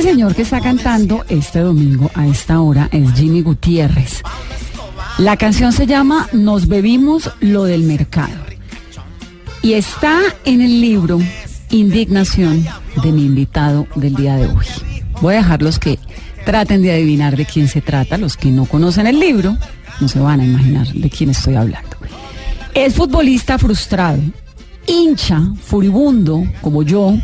Este señor que está cantando este domingo a esta hora es Jimmy Gutiérrez. La canción se llama Nos bebimos lo del mercado. Y está en el libro Indignación de mi invitado del día de hoy. Voy a dejar los que traten de adivinar de quién se trata, los que no conocen el libro, no se van a imaginar de quién estoy hablando. Es futbolista frustrado, hincha, furibundo, como yo,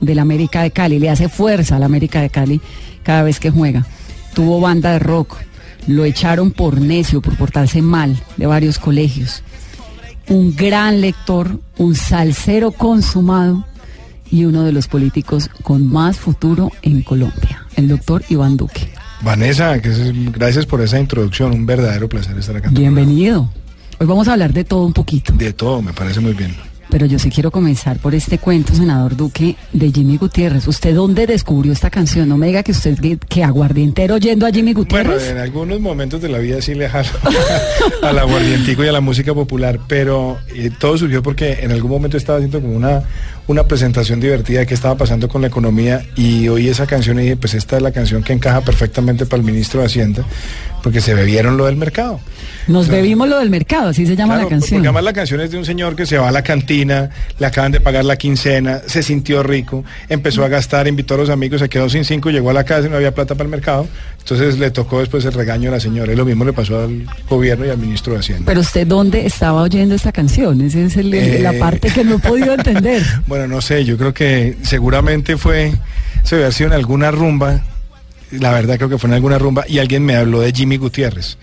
del América de Cali. Le hace fuerza al América de Cali cada vez que juega. Tuvo banda de rock. Lo echaron por necio, por portarse mal de varios colegios. Un gran lector, un salsero consumado y uno de los políticos con más futuro en Colombia, el doctor Iván Duque. Vanessa, que es- gracias por esa introducción, un verdadero placer estar acá. Bienvenido. Hoy vamos a hablar de todo un poquito. De todo, me parece muy bien. Pero yo sí quiero comenzar por este cuento, senador Duque, de Jimmy Gutiérrez. ¿Usted dónde descubrió esta canción? No me diga que usted que, que aguardientero oyendo a Jimmy Bueno, Gutiérrez. en algunos momentos de la vida sí le jalo al aguardientico y a la música popular, pero eh, todo surgió porque en algún momento estaba haciendo como una, una presentación divertida de qué estaba pasando con la economía y oí esa canción y dije, pues esta es la canción que encaja perfectamente para el ministro de Hacienda, porque se bebieron lo del mercado. Nos bebimos lo del mercado, así se llama Claro, la canción. Porque además la canción es de un señor que se va a la cantina, le acaban de pagar la quincena, se sintió rico, empezó a gastar, invitó a los amigos, se quedó sin cinco, llegó a la casa y no había plata para el mercado. Entonces le tocó después el regaño a la señora. Y lo mismo le pasó al gobierno y al ministro de Hacienda. Pero usted dónde estaba oyendo esta canción? Esa es el- el- la Eh. parte que no he podido entender. Bueno, no sé, yo creo que seguramente fue, se había sido en alguna rumba, la verdad creo que fue en alguna rumba, y alguien me habló de Jimmy Gutiérrez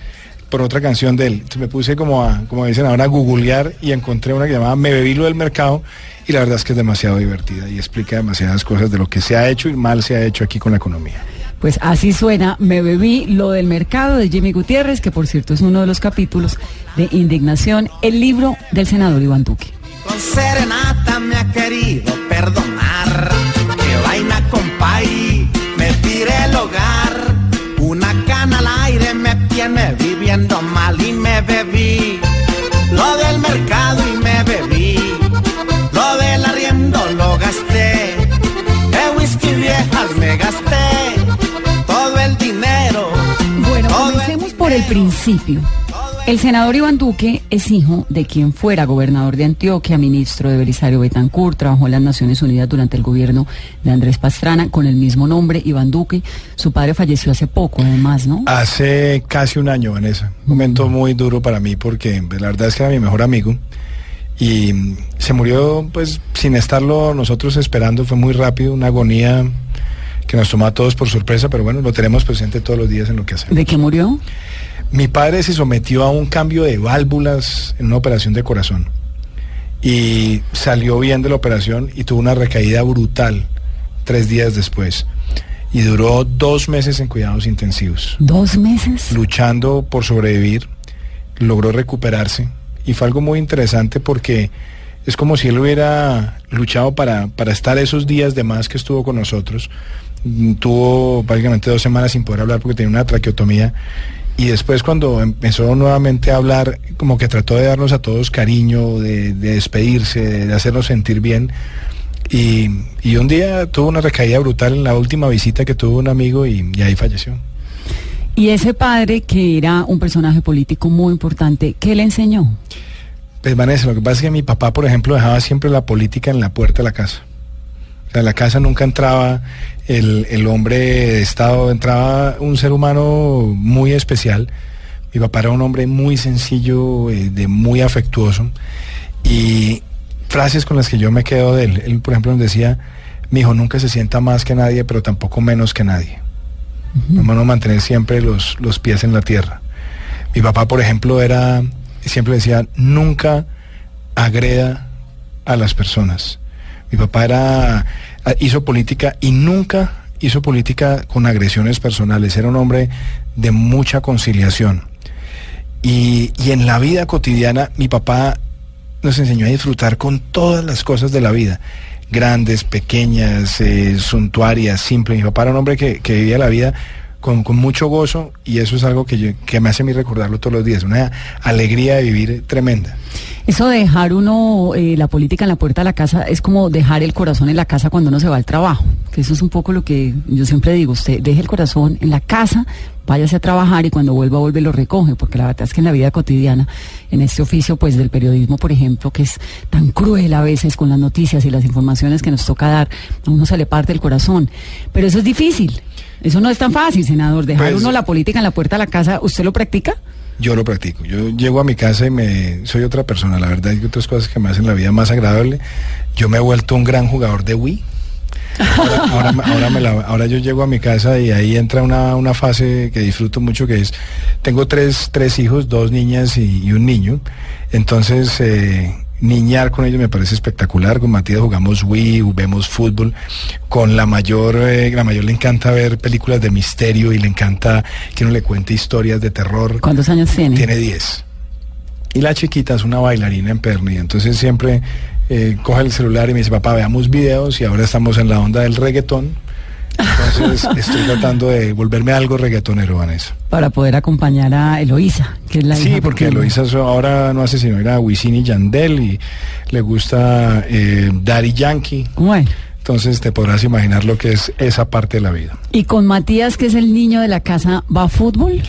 por otra canción de él. Entonces me puse como a, como dicen ahora, a googlear y encontré una que llamaba Me bebí lo del mercado, y la verdad es que es demasiado divertida y explica demasiadas cosas de lo que se ha hecho y mal se ha hecho aquí con la economía. Pues así suena, me bebí lo del mercado de Jimmy Gutiérrez, que por cierto es uno de los capítulos de Indignación, el libro del senador Iván Duque. Con serenata me ha querido perdonar. Mal y me bebí. Lo del mercado y me bebí. Lo del arriendo lo gasté. De whisky viejas me gasté. Todo el dinero. Bueno, todo el comencemos por el principio. El senador Iván Duque es hijo de quien fuera gobernador de Antioquia, ministro de Belisario Betancourt, trabajó en las Naciones Unidas durante el gobierno de Andrés Pastrana con el mismo nombre, Iván Duque. Su padre falleció hace poco, además, ¿no? Hace casi un año, Vanessa. Un momento muy duro para mí porque pues, la verdad es que era mi mejor amigo. Y se murió pues sin estarlo nosotros esperando. Fue muy rápido, una agonía que nos tomó a todos por sorpresa, pero bueno, lo tenemos presente todos los días en lo que hacemos. ¿De qué murió? Mi padre se sometió a un cambio de válvulas en una operación de corazón. Y salió bien de la operación y tuvo una recaída brutal tres días después. Y duró dos meses en cuidados intensivos ¿Dos meses? luchando por sobrevivir, logró recuperarse y fue algo muy interesante porque es como si él hubiera luchado para, para estar esos días de más que estuvo con nosotros. Mm, Tuvo prácticamente dos semanas sin poder hablar porque tenía una traqueotomía y después cuando empezó nuevamente a hablar, como que trató de darnos a todos cariño, de, de despedirse, de, de hacernos sentir bien. Y, y un día tuvo una recaída brutal en la última visita que tuvo un amigo y, y ahí falleció. Y ese padre, que era un personaje político muy importante, ¿qué le enseñó? Pues Vanessa, lo que pasa es que mi papá, por ejemplo, dejaba siempre la política en la puerta de la casa. En la casa nunca entraba el, el hombre de Estado, entraba un ser humano muy especial. Mi papá era un hombre muy sencillo, eh, de muy afectuoso. Y frases con las que yo me quedo de él. Él, por ejemplo, nos decía, mi hijo nunca se sienta más que nadie, pero tampoco menos que nadie. Hermano, mantener siempre los, los pies en la tierra. Mi papá, por ejemplo, era, siempre decía, nunca agreda a las personas. Mi papá era, hizo política y nunca hizo política con agresiones personales. Era un hombre de mucha conciliación. Y, y en la vida cotidiana, mi papá nos enseñó a disfrutar con todas las cosas de la vida grandes, pequeñas, eh, suntuarias, simples. Mi papá era un hombre que, que vivía la vida con, con, mucho gozo y eso es algo que, yo, que me hace a mí recordarlo todos los días, una alegría de vivir tremenda. Eso de dejar uno eh, la política en la puerta de la casa es como dejar el corazón en la casa cuando uno se va al trabajo, que eso es un poco lo que yo siempre digo, usted deje el corazón en la casa, váyase a trabajar y cuando vuelva, vuelve lo recoge, porque la verdad es que en la vida cotidiana, en este oficio pues del periodismo, por ejemplo, que es tan cruel a veces con las noticias y las informaciones que nos toca dar, a uno se le parte el corazón, pero eso es difícil, eso no es tan fácil, senador, dejar pues, uno la política en la puerta de la casa, ¿usted lo practica? Yo lo practico. Yo llego a mi casa y me soy otra persona. La verdad hay otras cosas que me hacen la vida más agradable. Yo me he vuelto un gran jugador de Wii. Ahora, ahora, ahora, me la, ahora, yo llego a mi casa y ahí entra una, una, fase que disfruto mucho que es, tengo tres, tres hijos, dos niñas y, y un niño. Entonces, eh, niñar con ellos me parece espectacular. Con Matías jugamos Wii, vemos fútbol. Con la mayor, eh, la mayor le encanta ver películas de misterio y le encanta que uno le cuente historias de terror. ¿Cuántos años tiene? Tiene 10. Y la chiquita es una bailarina en Perni. Entonces siempre eh, coge el celular y me dice, papá, veamos videos y ahora estamos en la onda del reggaetón. Entonces estoy tratando de volverme algo reggaetonero, Vanessa. Para poder acompañar a Eloísa, que es la Sí, hija porque pequeña. Eloísa ahora no hace sino ir a Wisin y Yandel y le gusta eh, Daddy Yankee. Bueno. Entonces te podrás imaginar lo que es esa parte de la vida. ¿Y con Matías, que es el niño de la casa, va a fútbol?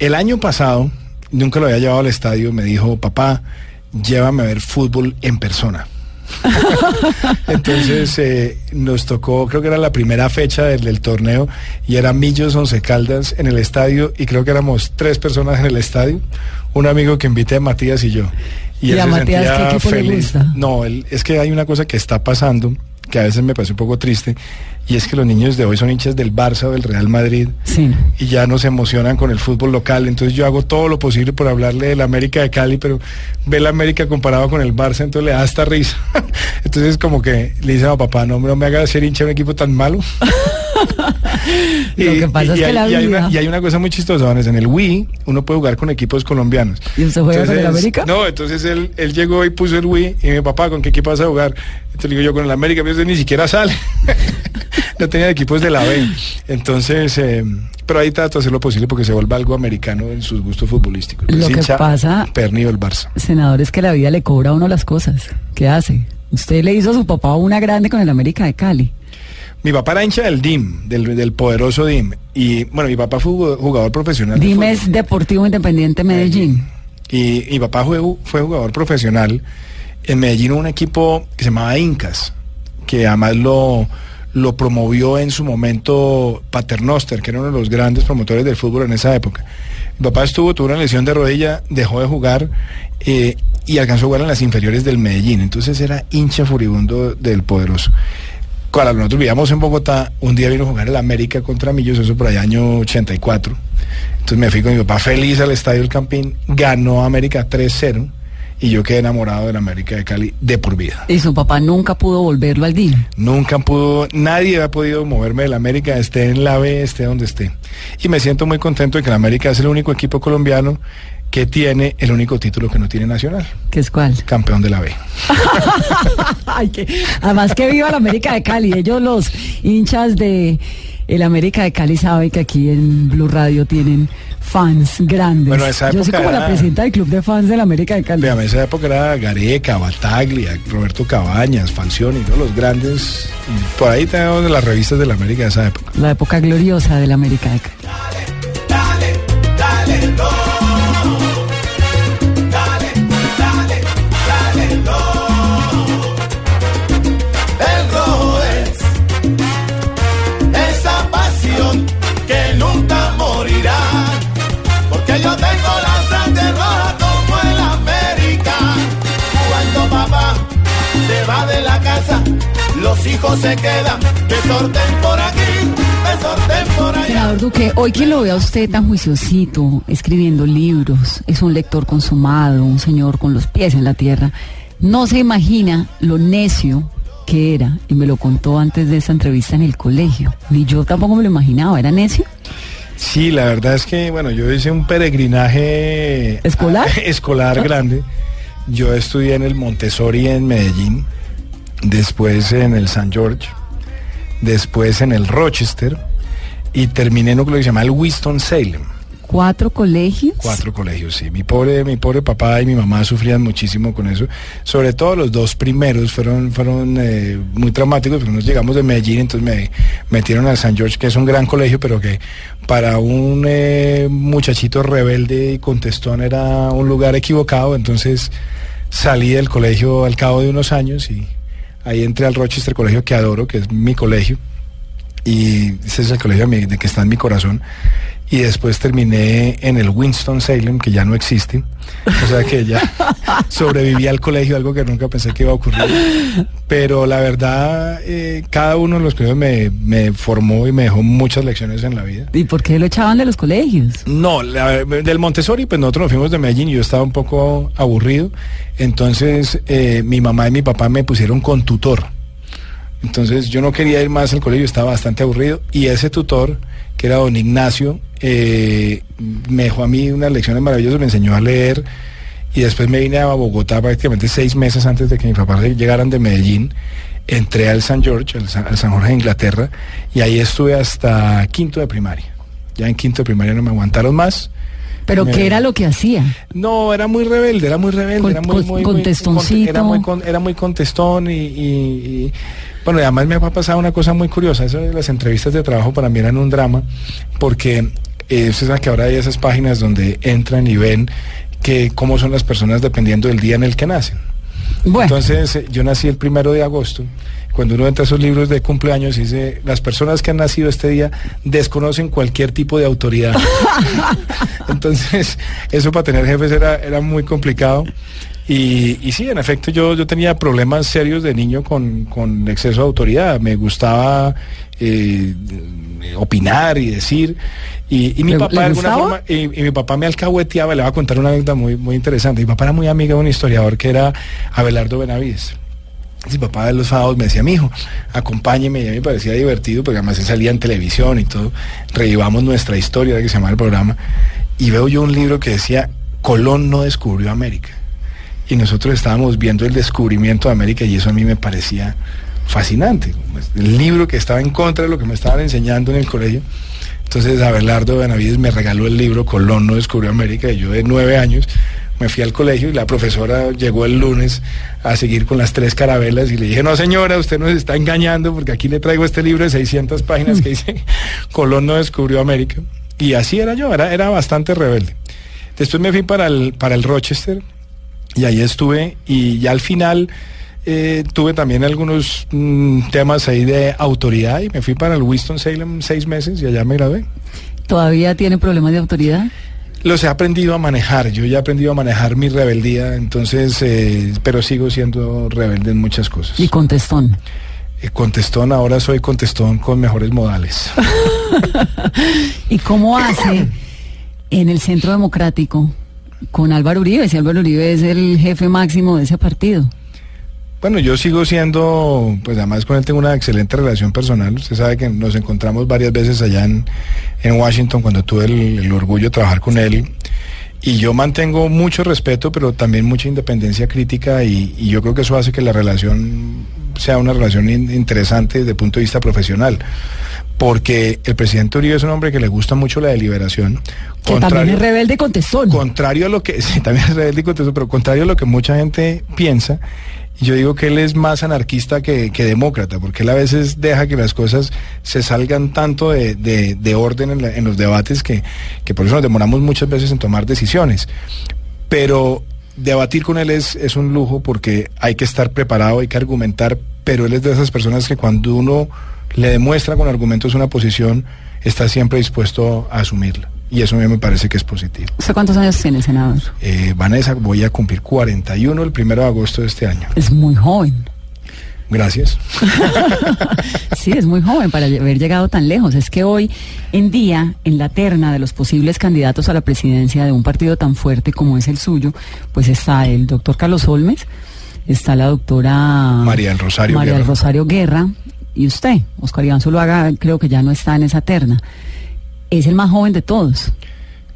El año pasado, nunca lo había llevado al estadio, me dijo, papá, llévame a ver fútbol en persona. Entonces eh, nos tocó, creo que era la primera fecha del, del, torneo y era Millos Once Caldas en el estadio y creo que éramos tres personas en el estadio, un amigo que invité a Matías y yo. Y, ¿Y él a se Matías sentía ¿qué feliz. Le gusta? No, él, es que hay una cosa que está pasando que a veces me parece un poco triste, y es que los niños de hoy son hinchas del Barça o del Real Madrid, sí. y ya no se emocionan con el fútbol local, entonces yo hago todo lo posible por hablarle del América de Cali, pero ve la América comparado con el Barça, entonces le da hasta risa. entonces como que le dice a papá, no, no me haga ser hincha de un equipo tan malo. y, lo que pasa y, es que hay, la y, hay vida... una, y, hay una, cosa muy chistosa, Vanessa, en el Wii uno puede jugar con equipos colombianos. ¿Y usted juega entonces, con el América? No, entonces él, él, llegó y puso el Wii y mi papá, ¿con qué equipo vas a jugar? Entonces le digo yo, con el América, pero ni siquiera sale. no tenía equipos de la B. Entonces, eh, pero ahí trato de hacer lo posible porque se vuelva algo americano en sus gustos futbolísticos. Lo que pasa, pernido el Barça. Senador, es que la vida le cobra a uno las cosas. ¿Qué hace? Usted le hizo a su papá una grande con el América de Cali. Mi papá era hincha del DIM, del, del, poderoso DIM. Y bueno, mi papá fue jugador profesional. DIM de es Deportivo Independiente Medellín. Y, y mi papá fue, fue, jugador profesional. En Medellín un equipo que se llamaba Incas, que además lo, lo promovió en su momento Paternoster, que era uno de los grandes promotores del fútbol en esa época. Mi papá estuvo, tuvo una lesión de rodilla, dejó de jugar eh, y alcanzó a jugar en las inferiores del Medellín. Entonces era hincha furibundo del poderoso cuando nosotros vivíamos en Bogotá, un día vino a jugar el América contra Millos, eso por allá año 84. Entonces me fui con mi papá feliz al Estadio El Campín, ganó América 3-0 y yo quedé enamorado del América de Cali de por vida. ¿Y su papá nunca pudo volverlo al DIM? Nunca pudo, nadie ha podido moverme del América, esté en la B, esté donde esté. Y me siento muy contento de que el América es el único equipo colombiano que tiene el único título que no tiene nacional. ¿Qué es cuál? Campeón de la B. Ay, que, además que viva la América de Cali. Ellos los hinchas de el América de Cali saben que aquí en Blue Radio tienen fans grandes. Bueno, esa Yo soy como era... la presidenta del club de fans de la América de Cali. Vean, esa época era Gareca, Bataglia, Roberto Cabañas, Falcioni, todos los grandes. Por ahí tenemos las revistas de la América de esa época. La época gloriosa de la América de Cali. Los hijos se quedan, sorten por aquí, sorten por allá. Senador Duque, hoy que lo ve a usted tan juiciosito, escribiendo libros, es un lector consumado, un señor con los pies en la tierra, no se imagina lo necio que era, y me lo contó antes de esa entrevista en el colegio. Ni yo tampoco me lo imaginaba, ¿era necio? Sí, la verdad es que, bueno, yo hice un peregrinaje escolar, escolar grande. Yo estudié en el Montessori en Medellín, después en el San George, después en el Rochester y terminé en lo que se llama el Winston Salem. ¿Cuatro colegios? Cuatro colegios, sí. Mi pobre, mi pobre papá y mi mamá sufrían muchísimo con eso. Sobre todo los dos primeros fueron, fueron eh, muy traumáticos, porque nos llegamos de Medellín, entonces me metieron al San George, que es un gran colegio, pero que para un eh, muchachito rebelde y contestón era un lugar equivocado. Entonces salí del colegio al cabo de unos años y ahí entré al Rochester, colegio que adoro, que es mi colegio. Y ese es el colegio de que está en mi corazón y después terminé en el Winston Salem, que ya no existe. O sea que ya sobreviví al colegio, algo que nunca pensé que iba a ocurrir. Pero la verdad, eh, cada uno de los colegios me, formó y me dejó muchas lecciones en la vida. ¿Y por qué lo echaban de los colegios? No, del Montessori, pues nosotros nos fuimos de Medellín y yo estaba un poco aburrido. Entonces eh, mi mamá y mi papá me pusieron con tutor. Entonces yo no quería ir más al colegio, estaba bastante aburrido. Y ese tutor que era don Ignacio, eh, me dejó a mí unas lecciones maravillosas, me enseñó a leer y después me vine a Bogotá prácticamente seis meses antes de que mis papás llegaran de Medellín. Entré al San George, al San, Jorge de Inglaterra, y ahí estuve hasta quinto de primaria. Ya en quinto de primaria no me aguantaron más. ¿Pero qué era lo que hacía? No, era muy rebelde, era muy rebelde. era muy, muy, contestoncito. era, muy, era muy contestón y bueno, además me ha pasado una cosa muy curiosa, eso de las entrevistas de trabajo para mí eran un drama, porque eh, usted sabe que ahora hay esas páginas donde entran y ven que cómo son las personas dependiendo del día en el que nacen. Entonces, eh, yo nací el primero de agosto. Cuando uno entra a esos libros de cumpleaños, dice, las personas que han nacido este día desconocen cualquier tipo de autoridad. Entonces, eso para tener jefes era, era muy complicado. Y, y, sí, en efecto, yo, yo tenía problemas serios de niño con, con exceso de autoridad. Me gustaba eh, opinar y decir. Y, mi papá de alguna forma, y, mi papá me alcahueteaba, le voy a contar una anécdota muy, muy interesante. Mi papá era muy amigo de un historiador que era Abelardo Benavides. Mi papá de los sábados me decía, mi hijo, acompáñeme, y a mí me parecía divertido, porque además él salía en televisión y todo, revivamos nuestra historia, que se llama el programa, y veo yo un libro que decía, Colón no descubrió América y nosotros estábamos viendo el descubrimiento de América y eso a mí me parecía fascinante. El libro que estaba en contra de lo que me estaban enseñando en el colegio. Entonces Abelardo Benavides me regaló el libro Colón no descubrió América y yo de nueve años me fui al colegio y la profesora llegó el lunes a seguir con las tres carabelas y le dije, no señora, usted nos está engañando porque aquí le traigo este libro de 600 páginas que dice Colón no descubrió América. Y así era yo, era, era bastante rebelde. Después me fui para el, para el Rochester, y ahí estuve y ya al final eh, tuve también algunos mm, temas ahí de autoridad y me fui para el Winston Salem seis meses y allá me gradué. ¿Todavía tiene problemas de autoridad? Los he aprendido a manejar, yo ya he aprendido a manejar mi rebeldía, entonces, eh, pero sigo siendo rebelde en muchas cosas. ¿Y contestón? Eh, contestón, ahora soy contestón con mejores modales. ¿Y cómo hace en el Centro Democrático con Álvaro Uribe, si Álvaro Uribe es el jefe máximo de ese partido. Bueno, yo sigo siendo, pues además con él tengo una excelente relación personal. Usted sabe que nos encontramos varias veces allá en, Washington cuando tuve el, orgullo de trabajar con él. Y yo mantengo mucho respeto, pero también mucha independencia crítica y, y yo creo que eso hace que la relación sea una relación interesante desde el punto de vista profesional porque el presidente Uribe es un hombre que le gusta mucho la deliberación. Que también es rebelde y contestón. Contrario a lo que, sí, también es rebelde y contestón, pero contrario a lo que mucha gente piensa, yo digo que él es más anarquista que, demócrata, porque él a veces deja que las cosas se salgan tanto de, orden en, los debates que, que por eso nos demoramos muchas veces en tomar decisiones. Pero debatir con él es, es un lujo porque hay que estar preparado, hay que argumentar, pero él es de esas personas que cuando uno le demuestra con argumentos una posición, está siempre dispuesto a asumirla. Y eso a mí me parece que es positivo. ¿Usted cuántos años tiene, senador? Eh, Vanessa, voy a cumplir 41 el primero de agosto de este año. Es muy joven. Gracias. sí, es muy joven para haber llegado tan lejos. Es que hoy en día, en la terna de los posibles candidatos a la presidencia de un partido tan fuerte como es el suyo, pues está el doctor Carlos Olmes, está la doctora María del Rosario, María Guerra. Rosario Guerra y usted, Oscar Iván Zuluaga, creo que ya no está en esa terna. Es el más joven de todos.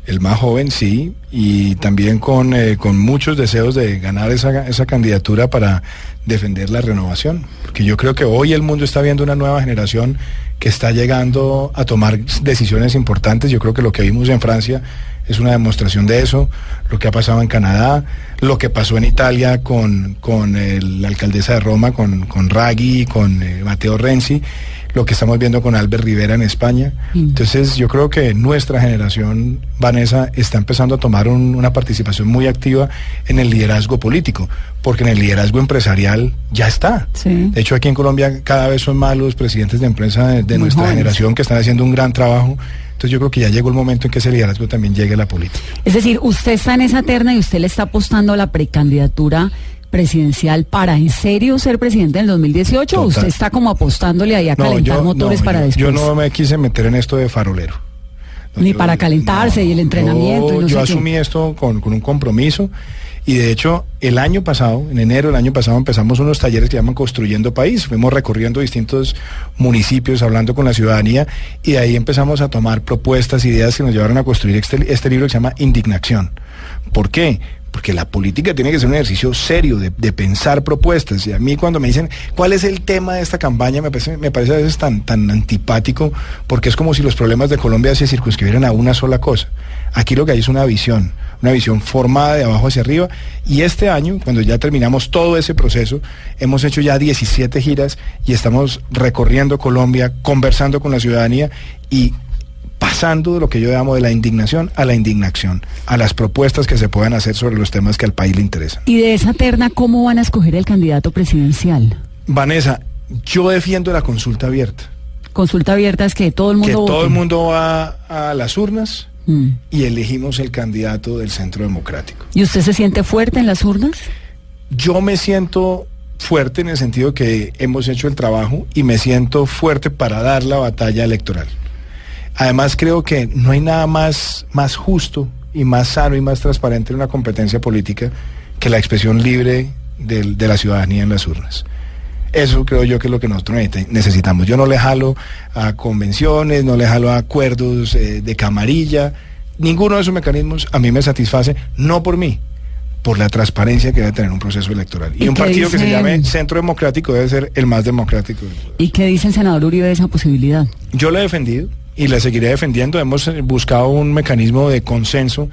El más joven, sí, y también con, eh, con muchos deseos de ganar esa, esa candidatura para defender la renovación. Porque yo creo que hoy el mundo está viendo una nueva generación que está llegando a tomar decisiones importantes. Yo creo que lo que vimos en Francia es una demostración de eso, lo que ha pasado en Canadá, lo que pasó en Italia con, con la alcaldesa de Roma, con, con Raggi, con eh, Matteo Renzi lo que estamos viendo con Albert Rivera en España. Mm. Entonces yo creo que nuestra generación, Vanessa, está empezando a tomar una participación muy activa en el liderazgo político, porque en el liderazgo empresarial ya está. De hecho, aquí en Colombia cada vez son más los presidentes de empresa de, nuestra generación que están haciendo un gran trabajo. Entonces yo creo que ya llegó el momento en que ese liderazgo también llegue a la política. Es decir, usted está en esa terna y usted le está apostando a la precandidatura presidencial para en serio ser presidente en el 2018 o usted está como apostándole ahí a calentar motores para después? Yo no me quise meter en esto de farolero. Ni para calentarse y el entrenamiento. yo asumí esto con, con un compromiso y de hecho el año pasado, en enero del año pasado empezamos unos talleres que llaman Construyendo País. Fuimos recorriendo distintos municipios, hablando con la ciudadanía y de ahí empezamos a tomar propuestas, ideas que nos llevaron a construir este, este libro que se llama Indignación. ¿Por qué? Porque la política tiene que ser un ejercicio serio de, pensar propuestas. Y a mí cuando me dicen cuál es el tema de esta campaña, me parece, me parece a veces tan, tan antipático, porque es como si los problemas de Colombia se circunscribieran a una sola cosa. Aquí lo que hay es una visión, una visión formada de abajo hacia arriba. Y este año, cuando ya terminamos todo ese proceso, hemos hecho ya 17 giras y estamos recorriendo Colombia, conversando con la ciudadanía y pasando de lo que yo llamo de la indignación a la indignación, a las propuestas que se puedan hacer sobre los temas que al país le interesan. Y de esa terna, ¿cómo van a escoger el candidato presidencial? Vanessa, yo defiendo la consulta abierta. Consulta abierta es que todo el mundo... Que todo el mundo va a las urnas mm. y elegimos el candidato del Centro Democrático. ¿Y usted se siente fuerte en las urnas? Yo me siento fuerte en el sentido que hemos hecho el trabajo y me siento fuerte para dar la batalla electoral. Además creo que no hay nada más, más justo y más sano y más transparente en una competencia política que la expresión libre de, la ciudadanía en las urnas. Eso creo yo que es lo que nosotros necesitamos. Yo no le jalo a convenciones, no le jalo a acuerdos eh, de camarilla. Ninguno de esos mecanismos a mí me satisface, no por mí, por la transparencia que debe tener un proceso electoral. Y, un partido que se llame Centro Democrático debe ser el más democrático. ¿Y qué dice el senador Uribe de esa posibilidad? Yo lo he defendido y la seguiré defendiendo. Hemos eh, buscado un mecanismo de consenso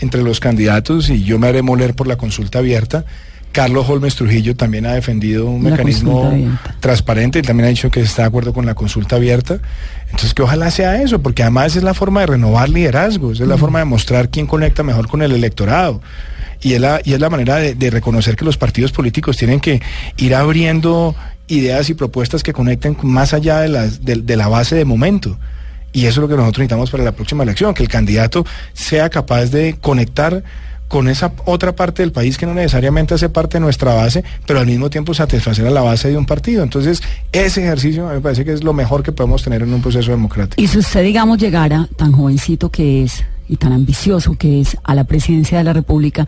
entre los candidatos y yo me haré moler por la consulta abierta. Carlos Holmes Trujillo también ha defendido un mecanismo transparente y también ha dicho que está de acuerdo con la consulta abierta. Entonces que ojalá sea eso, porque además es la forma de renovar liderazgos, es la forma de mostrar quién conecta mejor con el electorado. Y es la, y es la manera de, reconocer que los partidos políticos tienen que ir abriendo ideas y propuestas que conecten más allá de, de la base de momento. Y eso es lo que nosotros necesitamos para la próxima elección, que el candidato sea capaz de conectar con esa otra parte del país que no necesariamente hace parte de nuestra base, pero al mismo tiempo satisfacer a la base de un partido. Entonces, ese ejercicio me parece que es lo mejor que podemos tener en un proceso democrático. Y si usted, digamos, llegara tan jovencito que es y tan ambicioso que es a la presidencia de la República,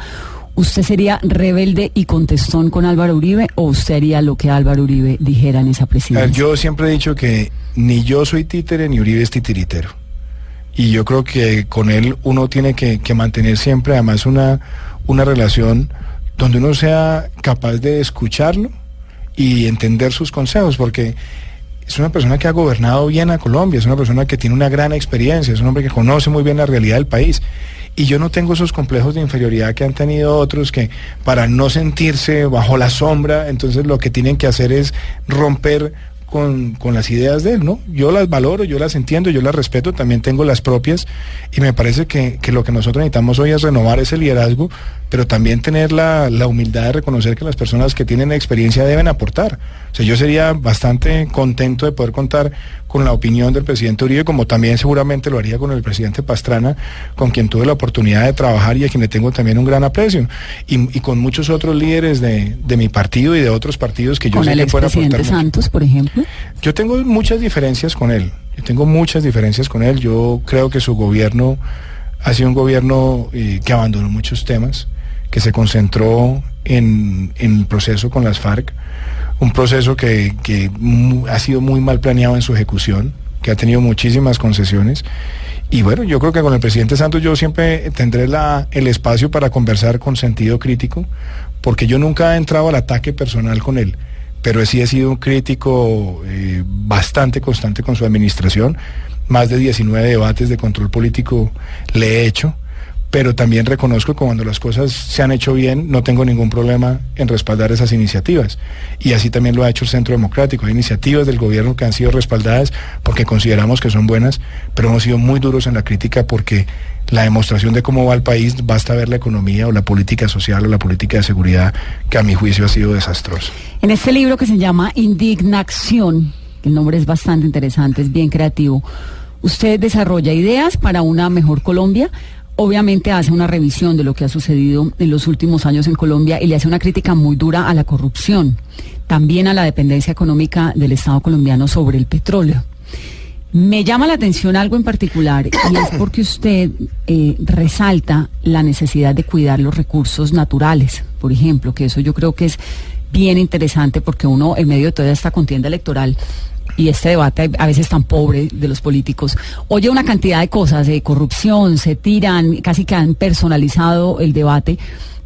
¿Usted sería rebelde y contestón con Álvaro Uribe o usted haría lo que Álvaro Uribe dijera en esa presidencia? Yo siempre he dicho que ni yo soy títere ni Uribe es titiritero. Y yo creo que con él uno tiene que, mantener siempre además una, una relación donde uno sea capaz de escucharlo y entender sus consejos, porque es una persona que ha gobernado bien a Colombia, es una persona que tiene una gran experiencia, es un hombre que conoce muy bien la realidad del país y yo no tengo esos complejos de inferioridad que han tenido otros que para no sentirse bajo la sombra, entonces lo que tienen que hacer es romper con, las ideas de él, ¿no? Yo las valoro, yo las entiendo, yo las respeto, también tengo las propias y me parece que, que, lo que nosotros necesitamos hoy es renovar ese liderazgo pero también tener la, la, humildad de reconocer que las personas que tienen experiencia deben aportar. O sea, yo sería bastante contento de poder contar con la opinión del presidente Uribe, como también seguramente lo haría con el presidente Pastrana, con quien tuve la oportunidad de trabajar y a quien le tengo también un gran aprecio, y, y con muchos otros líderes de, de, mi partido y de otros partidos que yo sé que pueden aportar. Santos, por ejemplo? Yo tengo muchas diferencias con él, yo tengo muchas diferencias con él, yo creo que su gobierno ha sido un gobierno eh, que abandonó muchos temas que se concentró en, el proceso con las FARC, un proceso que, ha sido muy mal planeado en su ejecución, que ha tenido muchísimas concesiones. Y bueno, yo creo que con el presidente Santos yo siempre tendré la, el espacio para conversar con sentido crítico, porque yo nunca he entrado al ataque personal con él, pero sí he sido un crítico eh, bastante constante con su administración. Más de 19 debates de control político le he hecho pero también reconozco que cuando las cosas se han hecho bien, no tengo ningún problema en respaldar esas iniciativas. Y así también lo ha hecho el Centro Democrático. Hay iniciativas del gobierno que han sido respaldadas porque consideramos que son buenas, pero hemos sido muy duros en la crítica porque la demostración de cómo va el país, basta ver la economía o la política social o la política de seguridad, que a mi juicio ha sido desastrosa. En este libro que se llama Indignación, el nombre es bastante interesante, es bien creativo, usted desarrolla ideas para una mejor Colombia obviamente hace una revisión de lo que ha sucedido en los últimos años en Colombia y le hace una crítica muy dura a la corrupción, también a la dependencia económica del Estado colombiano sobre el petróleo. Me llama la atención algo en particular y es porque usted eh, resalta la necesidad de cuidar los recursos naturales, por ejemplo, que eso yo creo que es bien interesante porque uno en medio de toda esta contienda electoral y este debate a veces tan pobre de los políticos, oye una cantidad de cosas, de corrupción, se tiran, casi que han personalizado el debate,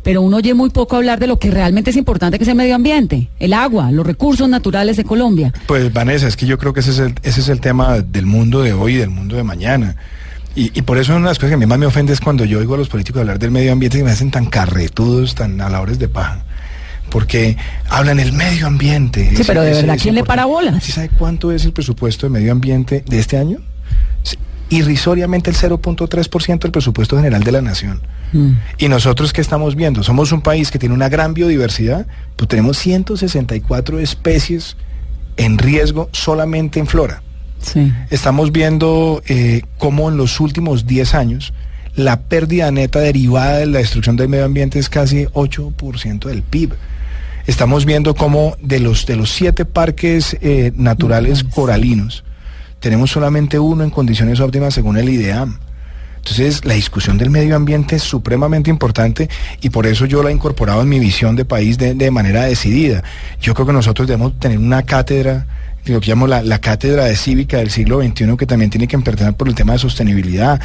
pero uno oye muy poco hablar de lo que realmente es importante, que es el medio ambiente, el agua, los recursos naturales de Colombia. Pues Vanessa, es que yo creo que ese es el, ese es el tema del mundo de hoy y del mundo de mañana. Y, y, por eso una de las cosas que a mí más me ofende es cuando yo oigo a los políticos hablar del medio ambiente y me hacen tan carretudos, tan aladores de paja porque hablan el medio ambiente. Sí, pero de verdad, ¿quién le para bolas? ¿Sí sabe cuánto es el presupuesto de medio ambiente de este año? irrisoriamente el 0.3% del presupuesto general de la nación. Mm. Y nosotros que estamos viendo, somos un país que tiene una gran biodiversidad, pues tenemos 164 especies en riesgo solamente en flora. Sí. Estamos viendo eh, cómo en los últimos 10 años la pérdida neta derivada de la destrucción del medio ambiente es casi 8% del PIB estamos viendo cómo de los, de los siete parques eh, naturales coralinos, tenemos solamente uno en condiciones óptimas según el IDEAM. Entonces, la discusión del medio ambiente es supremamente importante y por eso yo la he incorporado en mi visión de país de, de manera decidida. Yo creo que nosotros debemos tener una cátedra lo que llamo la, la, cátedra de cívica del siglo XXI, que también tiene que empezar por el tema de sostenibilidad,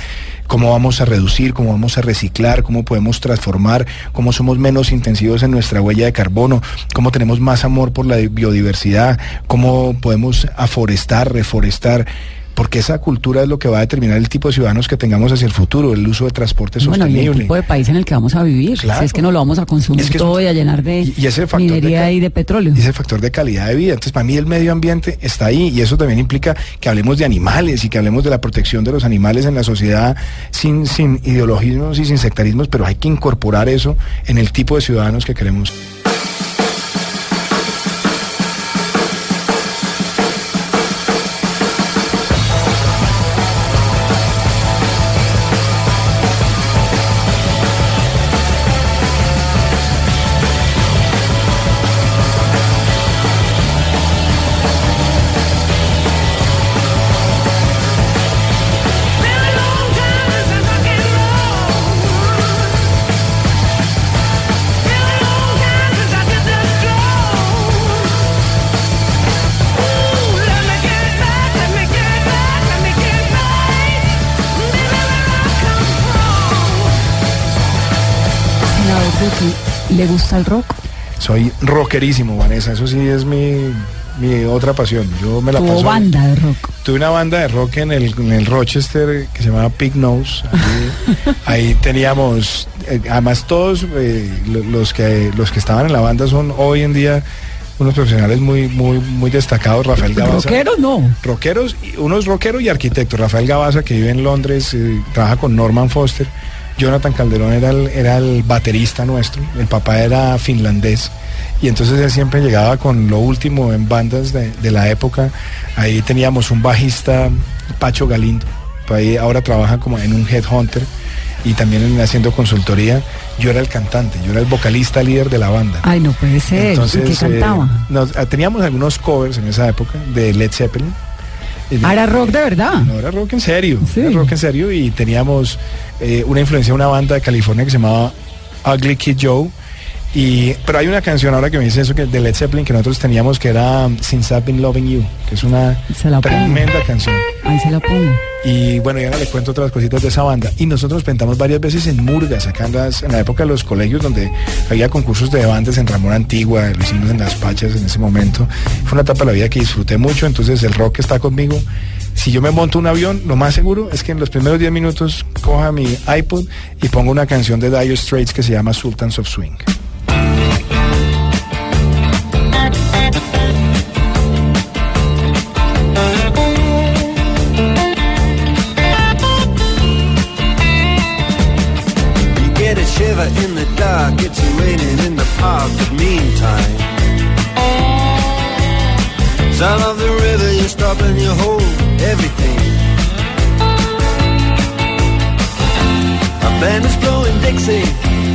cómo vamos a reducir, cómo vamos a reciclar, cómo podemos transformar, cómo somos menos intensivos en nuestra huella de carbono, cómo tenemos más amor por la biodiversidad, cómo podemos aforestar, reforestar porque esa cultura es lo que va a determinar el tipo de ciudadanos que tengamos hacia el futuro, el uso de transporte sostenible. Y el tipo de país en el que vamos a vivir. Si es que no lo vamos a consumir todo y a llenar de y, ese minería y de petróleo. Y ese factor de calidad de vida. Entonces, para mí el medio ambiente está ahí y eso también implica que hablemos de animales y que hablemos de la protección de los animales en la sociedad sin, sin ideologismos y sin sectarismos, pero hay que incorporar eso en el tipo de ciudadanos que queremos. Gusta el rock? Soy rockerísimo, Vanessa. Eso sí es mi, otra pasión. Yo me la ¿Tuvo banda de rock? Tuve una banda de rock en el, en el Rochester que se llamaba Pig Nose. Ahí, teníamos, eh, además todos eh, los, que, los que estaban en la banda son hoy en día unos profesionales muy, muy, muy destacados, Rafael Gabaza. ¿Rockeros no? Rockeros, uno es rockero y arquitecto. Rafael Gabaza, que vive en Londres, eh, trabaja con Norman Foster Jonathan Calderón era el, era el baterista nuestro, el papá era finlandés y entonces él siempre llegaba con lo último en bandas de, de la época. Ahí teníamos un bajista, Pacho Galindo, ahí ahora trabaja como en un headhunter y también en- haciendo consultoría. Yo era el cantante, yo era el vocalista líder de la banda. Ay, no puede ser. ¿Y qué eh, cantaba? nos- ah, teníamos algunos covers en esa época de Led Zeppelin. Ah, era rock de verdad. no, era rock en serio. Sí. Era rock en serio y teníamos eh, una influencia de una banda de California que se llamaba Ugly Kid Joe. Y, pero hay una canción ahora que me dice eso que de Led Zeppelin que nosotros teníamos que era um, Since I've Been Loving You, que es una pongo. tremenda canción. Ahí se la pongo. Y bueno, y ahora le cuento otras cositas de esa banda. Y nosotros presentamos varias veces en Murgas, acá en, las- en la época de los colegios donde había concursos de bandas en Ramón Antigua, lo hicimos en Las Pachas en ese momento. Fue una etapa de la vida que disfruté mucho, entonces el rock está conmigo. Si yo me monto un avión, lo más seguro es que en los primeros 10 minutos coja mi iPod y ponga una canción de Dire Straits que se llama Sultans of Swing. The dark, it's raining in the park, but meantime. Sound of the river, you stop and you hold everything. A band is blowing Dixie,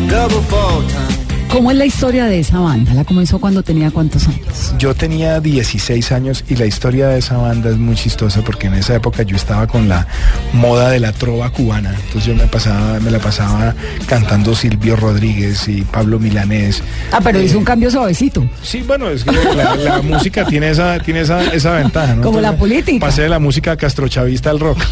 double fall time. ¿Cómo es la historia de esa banda? ¿La comenzó cuando tenía cuántos años? Yo tenía 16 años y la historia de esa banda es muy chistosa porque en esa época yo estaba con la moda de la trova cubana. Entonces yo me pasaba, me la pasaba cantando Silvio Rodríguez y Pablo Milanés. Ah, pero Eh, hizo un cambio suavecito. Sí, bueno, es que la, la música tiene esa, tiene esa, esa ventaja, ¿no? Como la política. Pasé de la música castrochavista al rock.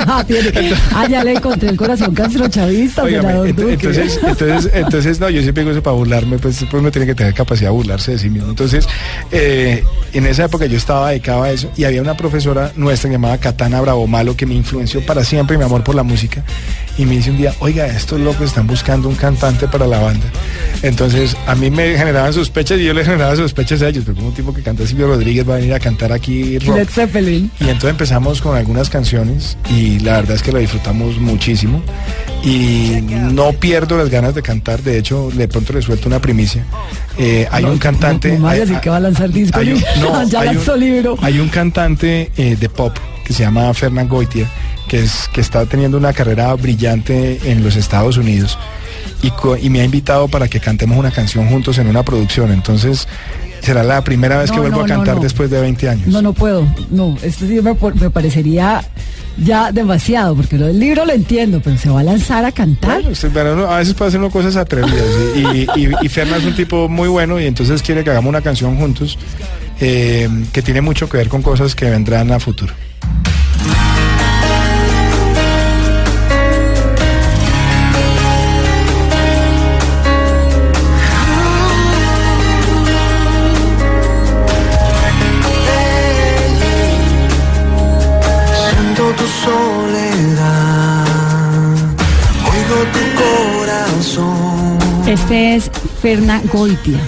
Ah, ya le encontré el corazón castrochavista, senador ent- Duque. entonces, entonces, entonces, no, yo siempre digo eso para burlarme, pues, pues uno tiene que tener capacidad de burlarse de sí mismo. Entonces, eh, en esa época yo estaba dedicado a eso y había una profesora nuestra llamada Katana Bravo Malo que me influenció para siempre mi amor por la música y me dice un día, oiga, estos locos están buscando un cantante para la banda. Entonces, a mí me generaban sospechas y yo les generaba sospechas a ellos, pero como un tipo que canta Silvio Rodríguez va a venir a cantar aquí rock. Led Zeppelin. Y entonces empezamos con algunas canciones y la verdad es que lo disfrutamos muchísimo y no pierdo las ganas de cantar, de hecho de pronto le suelto una primicia. Eh, hay No, un cantante... no, hay- que va a lanzar disco, hay un- no, ya hay un- lanzó libro. Hay un cantante eh, de pop que se llama Fernán Goitia, que, es, que está teniendo una carrera brillante en los Estados Unidos y, y me ha invitado para que cantemos una canción juntos en una producción. Entonces será la primera vez que vuelvo no, a cantar no. después de 20 años. No, no puedo. No, esto sí me parecería ya demasiado, porque del libro lo entiendo, pero se va a lanzar a cantar. A veces puede hacer cosas atrevidas y, y, es un tipo muy bueno y entonces quiere que hagamos una canción juntos eh, que tiene mucho que ver con cosas que vendrán a futuro. Este es Ferna Goitia,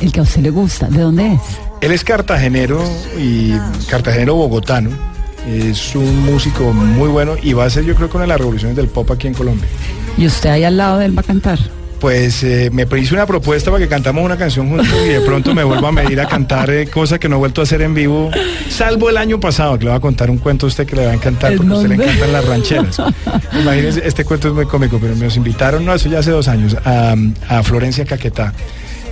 el que a usted le gusta. ¿De dónde es? Él es cartagenero y cartagenero bogotano. Es un músico muy bueno y va a ser yo creo que una de las revoluciones del pop aquí en Colombia. Y usted ahí al lado de él va a cantar. Pues eh, me hizo una propuesta para que cantamos una canción juntos y de pronto me vuelvo a medir a cantar eh, cosa que no he vuelto a hacer en vivo, salvo el año pasado, que le voy a contar un cuento a usted que le va a encantar ¿En porque a usted le encantan las rancheras. Imagínense, este cuento es muy cómico, pero nos invitaron, no, eso ya hace dos años, a, a Florencia Caquetá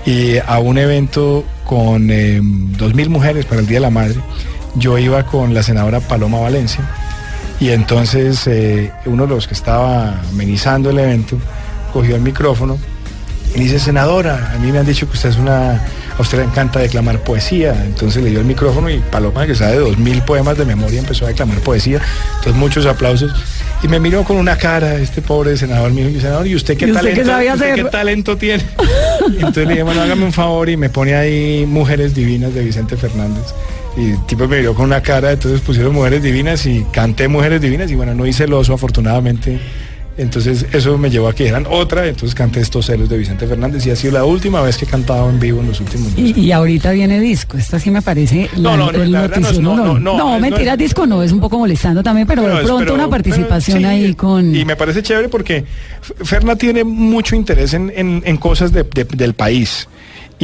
y a un evento con eh, dos mil mujeres para el Día de la Madre. Yo iba con la senadora Paloma Valencia y entonces eh, uno de los que estaba amenizando el evento cogió el micrófono y dice, senadora, a mí me han dicho que usted es una, a usted le encanta declamar poesía. Entonces le dio el micrófono y Paloma, que sabe dos mil poemas de memoria, empezó a declamar poesía. Entonces muchos aplausos. Y me miró con una cara, este pobre senador, me dijo, senador, ¿y usted qué ¿Y usted talento, qué sabía usted hacer? qué talento tiene? Entonces le dije, bueno, hágame un favor y me pone ahí Mujeres Divinas de Vicente Fernández. Y el tipo me miró con una cara, entonces pusieron Mujeres Divinas y canté Mujeres Divinas y bueno, no hice el oso, afortunadamente Entonces eso me llevó a que eran otra, entonces canté estos celos de Vicente Fernández y ha sido la última vez que he cantado en vivo en los últimos y, y, ahorita viene disco, esta sí me parece no, no, el la no, no, no, no, no, mentira, disco no, es un poco molestando también, pero, de pronto pero, una participación pero, sí, ahí con... Y me parece chévere porque Ferna tiene mucho interés en, en, en cosas de, de, del país.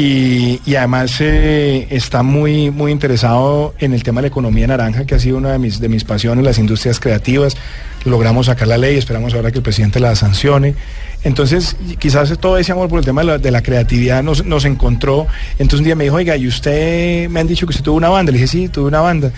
Y, además eh, está muy, muy interesado en el tema de la economía naranja, que ha sido una de mis, de mis pasiones, las industrias creativas. Logramos sacar la ley, esperamos ahora que el presidente la sancione. Entonces, quizás todo ese amor por el tema de la, de la creatividad nos, nos, encontró. Entonces un día me dijo, oiga, ¿y usted me han dicho que usted tuvo una banda? Le dije, sí, tuve una banda.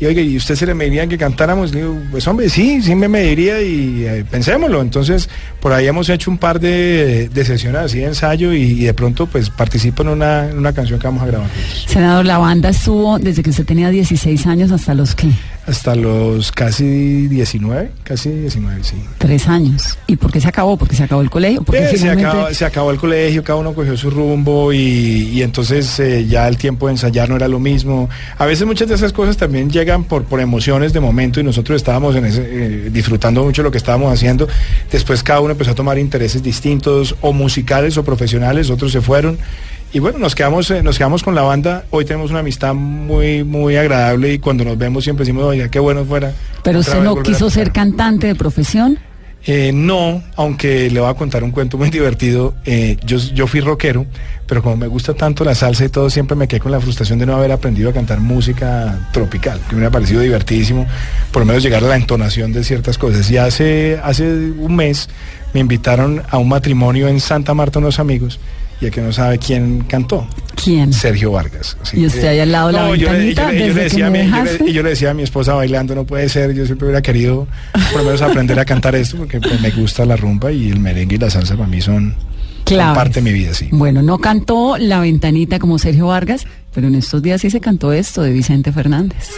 Y oiga, ¿y usted se le mediría que cantáramos? Le digo, pues hombre, sí, sí me mediría y eh, pensémoslo. Entonces, por ahí hemos hecho un par de, de sesiones así de ensayo y, y, de pronto pues participo en una, en una canción que vamos a grabar. Senador, la banda estuvo desde que usted tenía 16 años hasta los que... Hasta los casi 19, casi 19, sí. Tres años. ¿Y por qué se acabó? ¿Porque se acabó el colegio? Porque eh, finalmente... se, acabó, se, acabó, el colegio, cada uno cogió su rumbo y, y entonces eh, ya el tiempo de ensayar no era lo mismo. A veces muchas de esas cosas también llegan por, por emociones de momento y nosotros estábamos en ese, eh, disfrutando mucho lo que estábamos haciendo. Después cada uno empezó a tomar intereses distintos, o musicales o profesionales, otros se fueron y bueno, nos quedamos, eh, nos quedamos con la banda. Hoy tenemos una amistad muy, muy agradable y cuando nos vemos siempre decimos, oye, qué bueno fuera. Pero usted no quiso ser cantante de profesión. Eh, no, aunque le voy a contar un cuento muy divertido. Eh, yo, fui rockero, pero como me gusta tanto la salsa y todo, siempre me quedé con la frustración de no haber aprendido a cantar música tropical, que me ha parecido divertidísimo, por lo menos llegar a la entonación de ciertas cosas. Y hace, hace un mes me invitaron a un matrimonio en Santa Marta unos amigos y el que no sabe quién cantó. ¿Quién? Sergio Vargas. Así, y usted ahí al lado de no, la ventanita, yo, decía mi, y yo le decía a mi esposa bailando, no puede ser, yo siempre hubiera querido por lo menos aprender a cantar esto porque pues, me gusta la rumba y el merengue y la salsa para mí son, son parte de mi vida, sí. Bueno, no cantó La Ventanita como Sergio Vargas, pero en estos días sí se cantó esto de Vicente Fernández.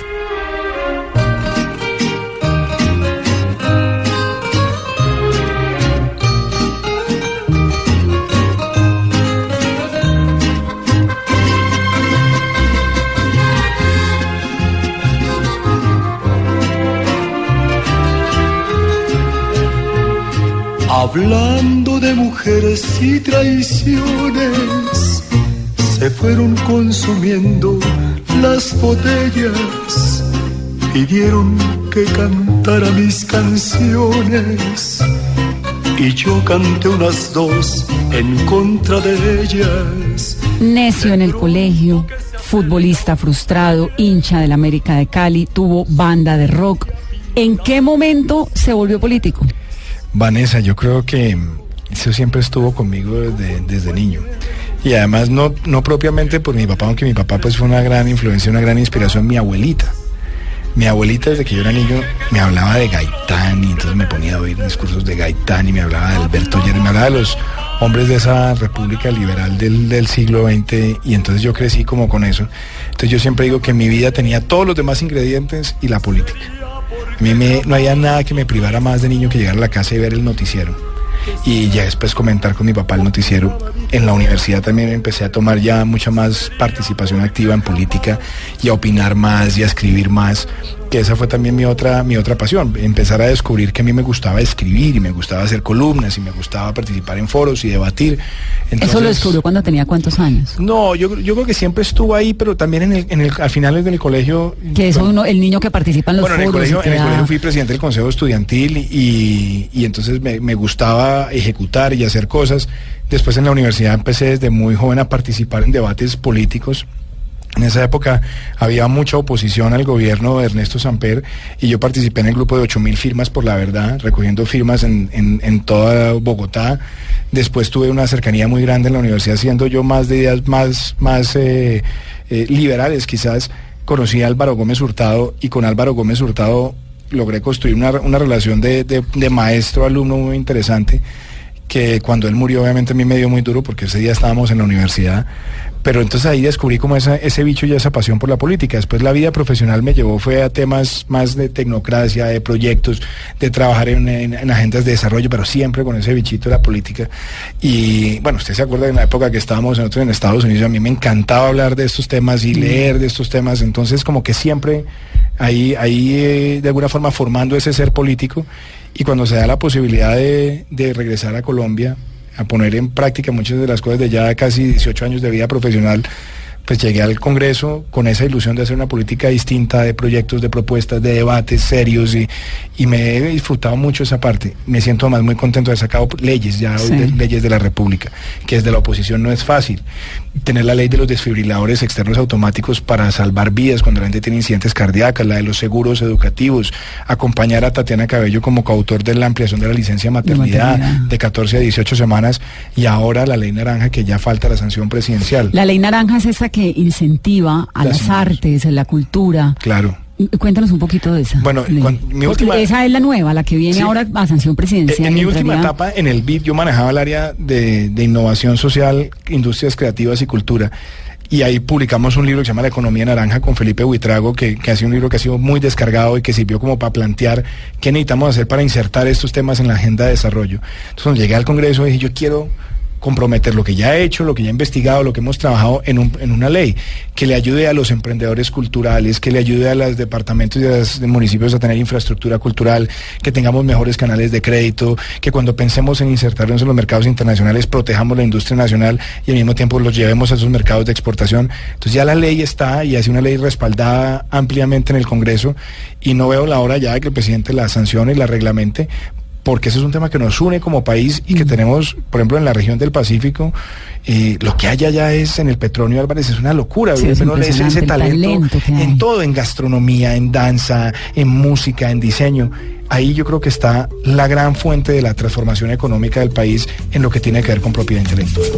Hablando de mujeres y traiciones, se fueron consumiendo las botellas, pidieron que cantara mis canciones y yo canté unas dos en contra de ellas. Necio en el colegio, futbolista frustrado, hincha del América de Cali, tuvo banda de rock. ¿En qué momento se volvió político? Vanessa, yo creo que eso siempre estuvo conmigo desde, desde niño. Y además no, no propiamente por mi papá, aunque mi papá pues fue una gran influencia, una gran inspiración, mi abuelita. Mi abuelita desde que yo era niño me hablaba de Gaitán y entonces me ponía a oír discursos de Gaitán y me hablaba de Alberto Lleras, me hablaba de los hombres de esa república liberal del, del siglo XX y entonces yo crecí como con eso. Entonces yo siempre digo que mi vida tenía todos los demás ingredientes y la política. A mí me, no había nada que me privara más de niño que llegar a la casa y ver el noticiero. Y ya después comentar con mi papá el noticiero. En la universidad también empecé a tomar ya mucha más participación activa en política y a opinar más y a escribir más. Que esa fue también mi otra, mi otra pasión. Empezar a descubrir que a mí me gustaba escribir y me gustaba hacer columnas y me gustaba participar en foros y debatir. Entonces, ¿Eso lo descubrió cuando tenía cuántos años? No, yo, yo creo que siempre estuvo ahí, pero también en el, en el, al final del colegio. Que eso uno, el niño que participa en los bueno, foros. En el, colegio, en el colegio fui presidente del consejo estudiantil y, y entonces me, me, gustaba ejecutar y hacer cosas. Después en la universidad empecé desde muy joven a participar en debates políticos. En esa época había mucha oposición al gobierno de Ernesto Samper y yo participé en el grupo de 8.000 firmas por la verdad, recogiendo firmas en, en, toda Bogotá. Después tuve una cercanía muy grande en la universidad, siendo yo más de ideas más, más eh, eh, liberales quizás. Conocí a Álvaro Gómez Hurtado y con Álvaro Gómez Hurtado logré construir una, una relación de, de, de maestro-alumno muy interesante que cuando él murió obviamente a mí me dio muy duro porque ese día estábamos en la universidad, pero entonces ahí descubrí como esa, ese bicho y esa pasión por la política. Después la vida profesional me llevó fue a temas más de tecnocracia, de proyectos, de trabajar en, en- en agendas de desarrollo, pero siempre con ese bichito de la política. Y bueno, usted se acuerda en la época que estábamos nosotros en Estados Unidos, a mí me encantaba hablar de estos temas y leer de estos temas, entonces como que siempre ahí, ahí eh, de alguna forma formando ese ser político y cuando se da la posibilidad de, de regresar a Colombia, a poner en práctica muchas de las cosas de ya casi 18 años de vida profesional, pues llegué al Congreso con esa ilusión de hacer una política distinta, de proyectos, de propuestas, de debates serios y, y me he disfrutado mucho esa parte. Me siento más muy contento de sacado leyes, ya Sí. de- leyes de la República, que desde la oposición no es fácil. Tener la ley de los desfibriladores externos automáticos para salvar vidas cuando la gente tiene incidentes cardíacas, la de los seguros educativos, acompañar a Tatiana Cabello como coautor de la ampliación de la licencia maternidad maternidad. de 14 a 18 semanas y ahora la ley naranja que ya falta la sanción presidencial. La ley naranja es esa que incentiva a Las artes, a la cultura. Claro. Cuéntanos un poquito de esa. Bueno, mi última- Esa es la nueva, la que viene Sí. ahora a sanción presidencial. En mi última etapa en el BID yo manejaba el área de, de innovación social, industrias creativas y cultura. Y ahí publicamos un libro que se llama La Economía Naranja con Felipe Buitrago, que, que ha sido un libro que ha sido muy descargado y que sirvió como para plantear qué necesitamos hacer para insertar estos temas en la agenda de desarrollo. Entonces cuando llegué al Congreso dije, yo quiero comprometer lo que ya he hecho, lo que ya he investigado, lo que hemos trabajado en una ley, que le ayude a los emprendedores culturales, que le ayude a los departamentos y a los municipios a tener infraestructura cultural, que tengamos mejores canales de crédito, que cuando pensemos en insertarnos en los mercados internacionales protejamos la industria nacional y al mismo tiempo los llevemos a esos mercados de exportación. Entonces ya la ley está y hace una ley respaldada ampliamente en el Congreso y no veo la hora ya de que el presidente la sancione y la reglamente porque ese es un tema que nos une como país y que tenemos, por ejemplo, en la región del Pacífico, eh, lo que hay allá es en el petróleo Álvarez, es una locura, Sí, es ese, talento, talento en todo, en gastronomía, en danza, en música, en diseño. Ahí yo creo que está la gran fuente de la transformación económica del país en lo que tiene que ver con propiedad intelectual.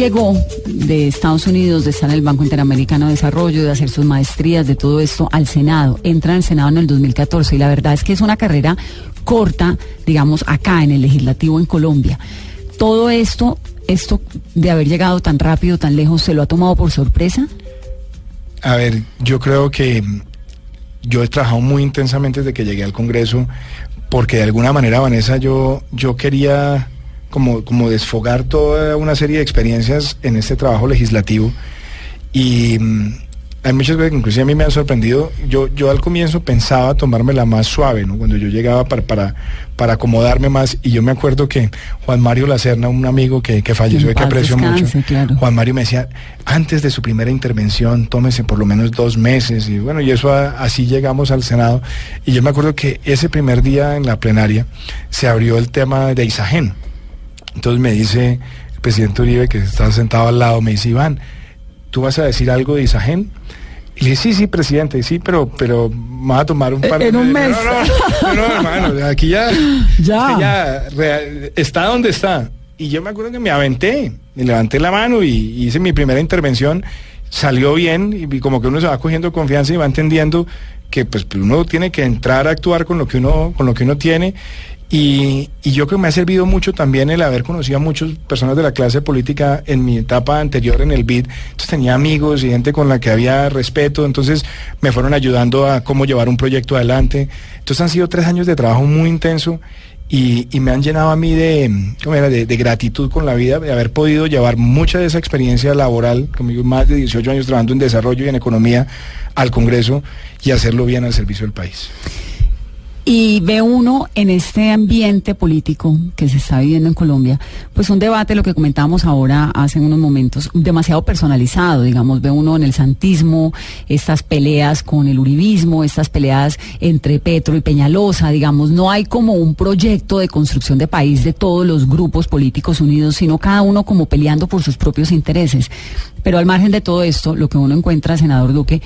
Llegó de Estados Unidos, de estar en el Banco Interamericano de Desarrollo, de hacer sus maestrías, de todo esto al Senado. Entra al Senado en el 2014 y la verdad es que es una carrera corta, digamos, acá en el legislativo en Colombia. Todo esto, esto de haber llegado tan rápido, tan lejos, ¿se lo ha tomado por sorpresa? A ver, yo creo que mm, yo he trabajado muy intensamente desde que llegué al Congreso, porque de alguna manera, Vanessa, yo, yo quería como, como desfogar toda una serie de experiencias en este trabajo legislativo. Y mm, hay muchas veces que inclusive a mí me han sorprendido. Yo, yo al comienzo pensaba tomármela más suave, ¿no? Cuando yo llegaba para, para, para acomodarme más. Y yo me acuerdo que Juan Mario Lacerna, un amigo que, que falleció y que aprecio descanse, mucho, claro. Juan Mario me decía, antes de su primera intervención, tómese por lo menos dos meses. Y bueno, y eso a- así llegamos al Senado. Y yo me acuerdo que ese primer día en la plenaria se abrió el tema de Isagen. Entonces me dice el presidente Uribe, que está sentado al lado, me dice, Iván, ¿tú vas a decir algo de Isagen? Y le dije, sí, sí, presidente, sí, pero, pero me va a tomar un par En un mes. No, no, no, no, hermano, aquí ya, Ya. está donde está. Y yo me acuerdo que me aventé, me levanté la mano y hice mi primera intervención, salió bien y como que uno se va cogiendo confianza y va entendiendo que pues uno tiene que entrar a actuar con lo que uno, con lo que uno tiene. Y, yo creo que me ha servido mucho también el haber conocido a muchas personas de la clase política en mi etapa anterior en el BID. Entonces tenía amigos y gente con la que había respeto, entonces me fueron ayudando a cómo llevar un proyecto adelante. Entonces han sido tres años de trabajo muy intenso y, me han llenado a mí de, ¿cómo era? de gratitud con la vida, de haber podido llevar mucha de esa experiencia laboral, conmigo más de 18 años trabajando en desarrollo y en economía, al Congreso y hacerlo bien al servicio del país. Y ve uno en este ambiente político que se está viviendo en Colombia, pues un debate, lo que comentábamos ahora hace unos momentos, demasiado personalizado, digamos, ve uno en el santismo, estas peleas con el uribismo, estas peleas entre Petro y Peñalosa, digamos, no hay como un proyecto de construcción de país de todos los grupos políticos unidos, sino cada uno como peleando por sus propios intereses. Pero al margen de todo esto, lo que uno encuentra, senador Duque,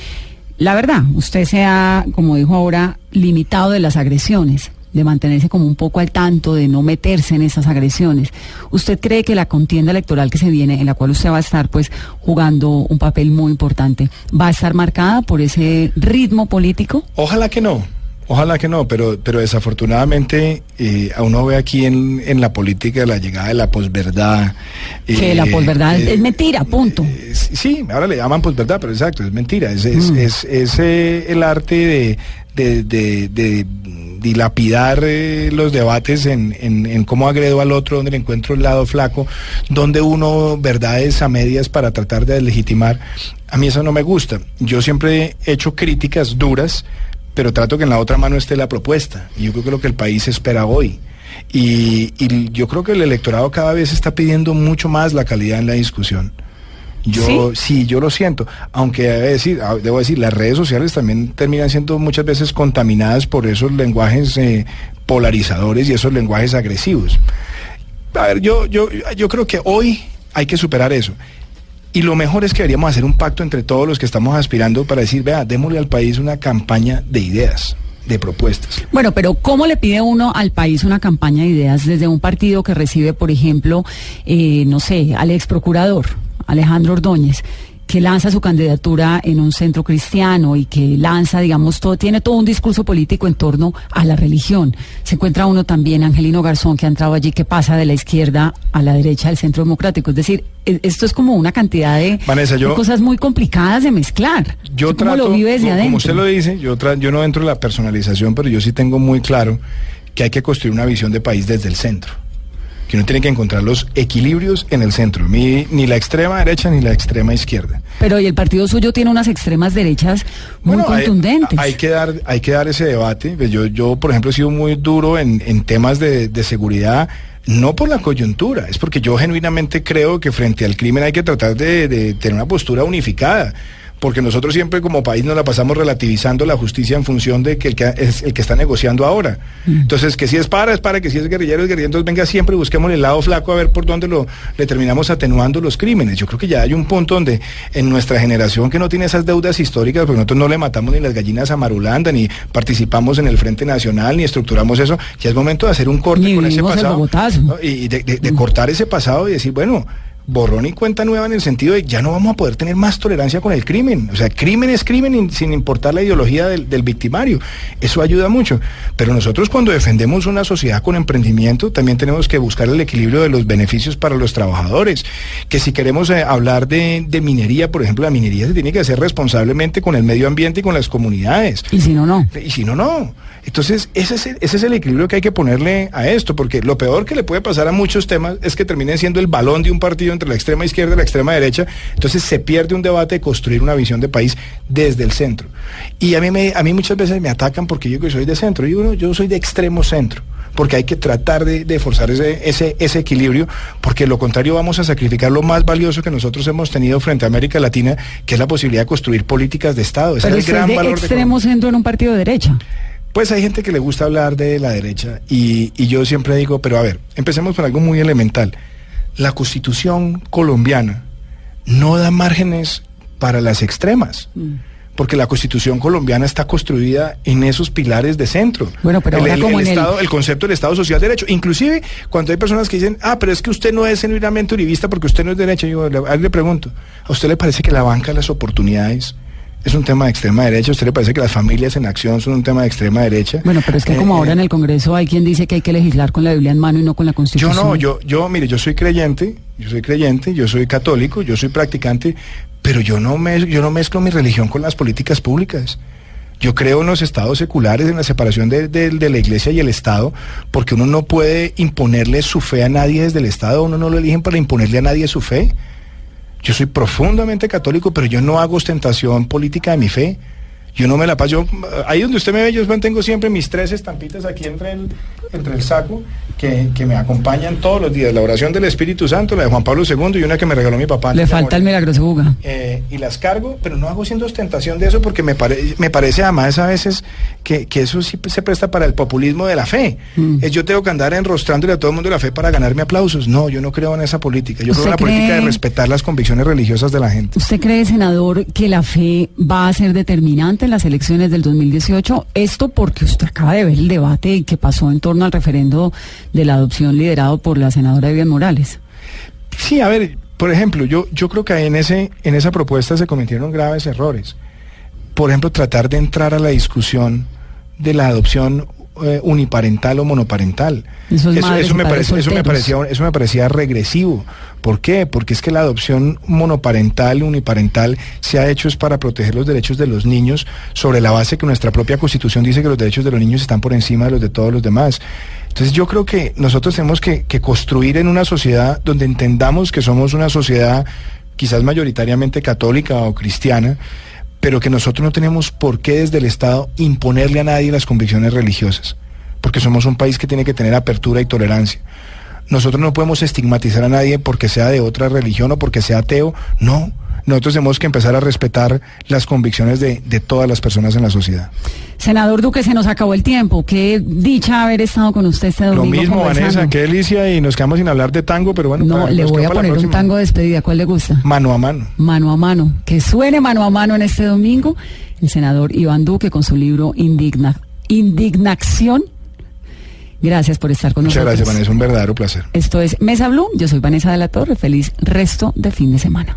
la verdad, usted se ha, como dijo ahora, limitado de las agresiones. de mantenerse como un poco al tanto, de no meterse en esas agresiones. ¿Usted cree que la contienda electoral que se viene, en la cual usted va a estar pues jugando un papel muy importante, va a estar marcada por ese ritmo político? Ojalá que no. Ojalá que no, pero, pero desafortunadamente eh, a uno ve aquí en, en, la política la llegada de la posverdad. Que eh, la posverdad eh, es mentira, punto. Eh, sí, ahora le llaman posverdad, pero exacto, es mentira. Es, es, mm. es, es el arte de, de, de, de dilapidar los debates en, en, en, cómo agredo al otro, donde le encuentro el lado flaco, donde uno verdades a medias para tratar de legitimar. A mí eso no me gusta. Yo siempre he hecho críticas duras pero trato que en la otra mano esté la propuesta. Y yo creo que lo que el país espera hoy. Y, y, yo creo que el electorado cada vez está pidiendo mucho más la calidad en la discusión. Yo ¿Sí? yo lo siento, aunque debo decir, ah, debo decir, las redes sociales también terminan siendo muchas veces contaminadas por esos lenguajes eh, polarizadores y esos lenguajes agresivos. A ver, yo, yo, yo creo que hoy hay que superar eso. Y lo mejor es que deberíamos hacer un pacto entre todos los que estamos aspirando para decir, vea, démosle al país una campaña de ideas de propuestas. Bueno, pero ¿cómo le pide uno al país una campaña de ideas desde un partido que recibe, por ejemplo, eh, no sé, al ex procurador Alejandro Ordóñez? Que lanza su candidatura en un centro cristiano y que lanza, digamos, todo, tiene todo un discurso político en torno a la religión. Se encuentra uno también, Angelino Garzón, que ha entrado allí, que pasa de la izquierda a la derecha del centro democrático. Es decir, e, esto es como una cantidad de, cosas muy complicadas de mezclar. Yo trato, lo vive desde adentro? Como usted lo dice, yo, yo no entro en la personalización, pero yo sí tengo muy claro que hay que construir una visión de país desde el centro que uno tiene que encontrar los equilibrios en el centro, ni, ni la extrema derecha ni la extrema izquierda. Pero y el partido suyo tiene unas extremas derechas muy contundentes. Hay, que dar, hay que dar ese debate. Pues yo, yo por ejemplo, he sido muy duro en, en temas de, de seguridad no por la coyuntura, es porque yo genuinamente creo que frente al crimen hay que tratar de, de tener una postura unificada porque nosotros siempre como país nos la pasamos relativizando la justicia en función de que el que es el que está negociando ahora. Mm. Entonces, que si es para, es para, que si es guerrillero, es guerrillero, entonces venga siempre, busquemos el lado flaco a ver por dónde lo, le terminamos atenuando los crímenes. Yo creo que ya hay un punto donde en nuestra generación que no tiene esas deudas históricas, porque nosotros no le matamos ni las gallinas a Marulanda, ni participamos en el Frente Nacional, ni estructuramos eso, ya es momento de hacer un corte con ese pasado. Y de, de, de mm. cortar ese pasado y decir, bueno, borrón y cuenta nueva en el sentido de ya no vamos a poder tener más tolerancia con el crimen. O sea, crimen es crimen sin importar la ideología del, del, victimario. Eso ayuda mucho. Pero nosotros cuando defendemos una sociedad con emprendimiento, también tenemos que buscar el equilibrio de los beneficios para los trabajadores. Que si queremos eh, hablar de, de, minería, por ejemplo, la minería se tiene que hacer responsablemente con el medio ambiente y con las comunidades. Y si no, no. Y si no, no. Entonces, ese es, el, ese es el equilibrio que hay que ponerle a esto, porque lo peor que le puede pasar a muchos temas es que terminen siendo el balón de un partido entre la extrema izquierda y la extrema derecha. Entonces se pierde un debate de construir una visión de país desde el centro. Y a mí, me, a mí muchas veces me atacan porque yo que soy de centro. Yo, yo soy de extremo centro porque hay que tratar de, de forzar ese, ese, ese, equilibrio, porque lo contrario vamos a sacrificar lo más valioso que nosotros hemos tenido frente a América Latina, que es la posibilidad de construir políticas de Estado. Ese Pero es el gran de valor extremo de centro en un partido de derecha. Pues hay gente que le gusta hablar de la derecha y, y, yo siempre digo, pero a ver, empecemos por algo muy elemental. La constitución colombiana no da márgenes para las extremas. Mm. Porque la constitución colombiana está construida en esos pilares de centro. Bueno, pero el, el, el, el estado, el concepto del Estado Social de Derecho. Inclusive cuando hay personas que dicen, ah, pero es que usted no es genuinamente uribista porque usted no es derecha, yo le, le pregunto, ¿a usted le parece que la banca de las oportunidades es un tema de extrema derecha. ¿Usted le parece que las familias en acción son un tema de extrema derecha? Bueno, pero es que como eh, ahora en el Congreso hay quien dice que hay que legislar con la Biblia en mano y no con la Constitución. Yo no, yo, yo, mire, yo soy creyente, yo soy creyente, yo soy católico, yo soy practicante, pero yo no, me, yo no mezclo mi religión con las políticas públicas. Yo creo en los estados seculares, en la separación de, de, de, la iglesia y el Estado, porque uno no puede imponerle su fe a nadie desde el Estado, uno no lo eligen para imponerle a nadie su fe. Yo soy profundamente católico, pero yo no hago ostentación política de mi fe. Yo no me la paso. Ahí donde usted me ve, yo mantengo siempre mis tres estampitas aquí entre el, entre el saco que, que me acompañan todos los días. La oración del Espíritu Santo, la de Juan Pablo II y una que me regaló mi papá. Le falta el morir. milagroso buga. Eh, y las cargo, pero no hago siendo ostentación de eso porque me, pare- me parece además a veces que, que eso sí se presta para el populismo de la fe. Mm. Es yo tengo que andar enrostrándole a todo el mundo la fe para ganarme aplausos. No, yo no creo en esa política. Yo creo en ¿Usted la política de respetar las convicciones religiosas de la gente. ¿Usted cree, senador, que la fe va a ser determinante en las elecciones del 2018? Esto porque usted acaba de ver el debate que pasó en torno al referendo de la adopción liderado por la senadora Vivian Morales. Sí, a ver, por ejemplo, yo, yo creo que en, ese, en esa propuesta se cometieron graves errores. Por ejemplo, tratar de entrar a la discusión de la adopción eh, uniparental o monoparental. Eso me, parece- eso, me parecía, eso me parecía regresivo. ¿Por qué? Porque es que la adopción monoparental, uniparental, se ha hecho es para proteger los derechos de los niños sobre la base que nuestra propia constitución dice que los derechos de los niños están por encima de los de todos los demás. Entonces yo creo que nosotros tenemos que, que construir en una sociedad donde entendamos que somos una sociedad quizás mayoritariamente católica o cristiana, pero que nosotros no tenemos por qué desde el Estado imponerle a nadie las convicciones religiosas, porque somos un país que tiene que tener apertura y tolerancia. Nosotros no podemos estigmatizar a nadie porque sea de otra religión o porque sea ateo, no. Nosotros tenemos que empezar a respetar las convicciones de, de todas las personas en la sociedad. Senador Duque, se nos acabó el tiempo. Qué dicha haber estado con usted este Lo domingo. mismo, conversando. Vanessa, qué delicia y nos quedamos sin hablar de tango, pero bueno. No, para- le voy a poner un tango de despedida. ¿Cuál le gusta? Mano a mano. Mano a mano. Que suene mano a mano en este domingo. El senador Iván Duque con su libro Indigna, Indignación. Gracias por estar con Muchas nosotros. gracias, Vanessa, un verdadero placer. Esto es Mesa Blue. Yo soy Vanessa de la Torre. Feliz resto de fin de semana.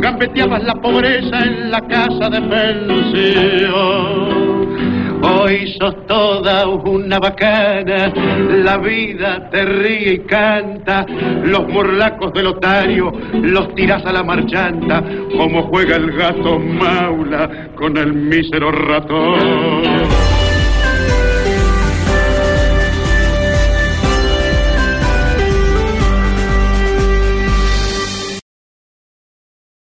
gambeteabas la pobreza en la casa de pensión. Hoy sos toda una bacana, la vida te ríe y canta, los morlacos del otario los tirás a la marchanta, como juega el gato maula con el mísero ratón.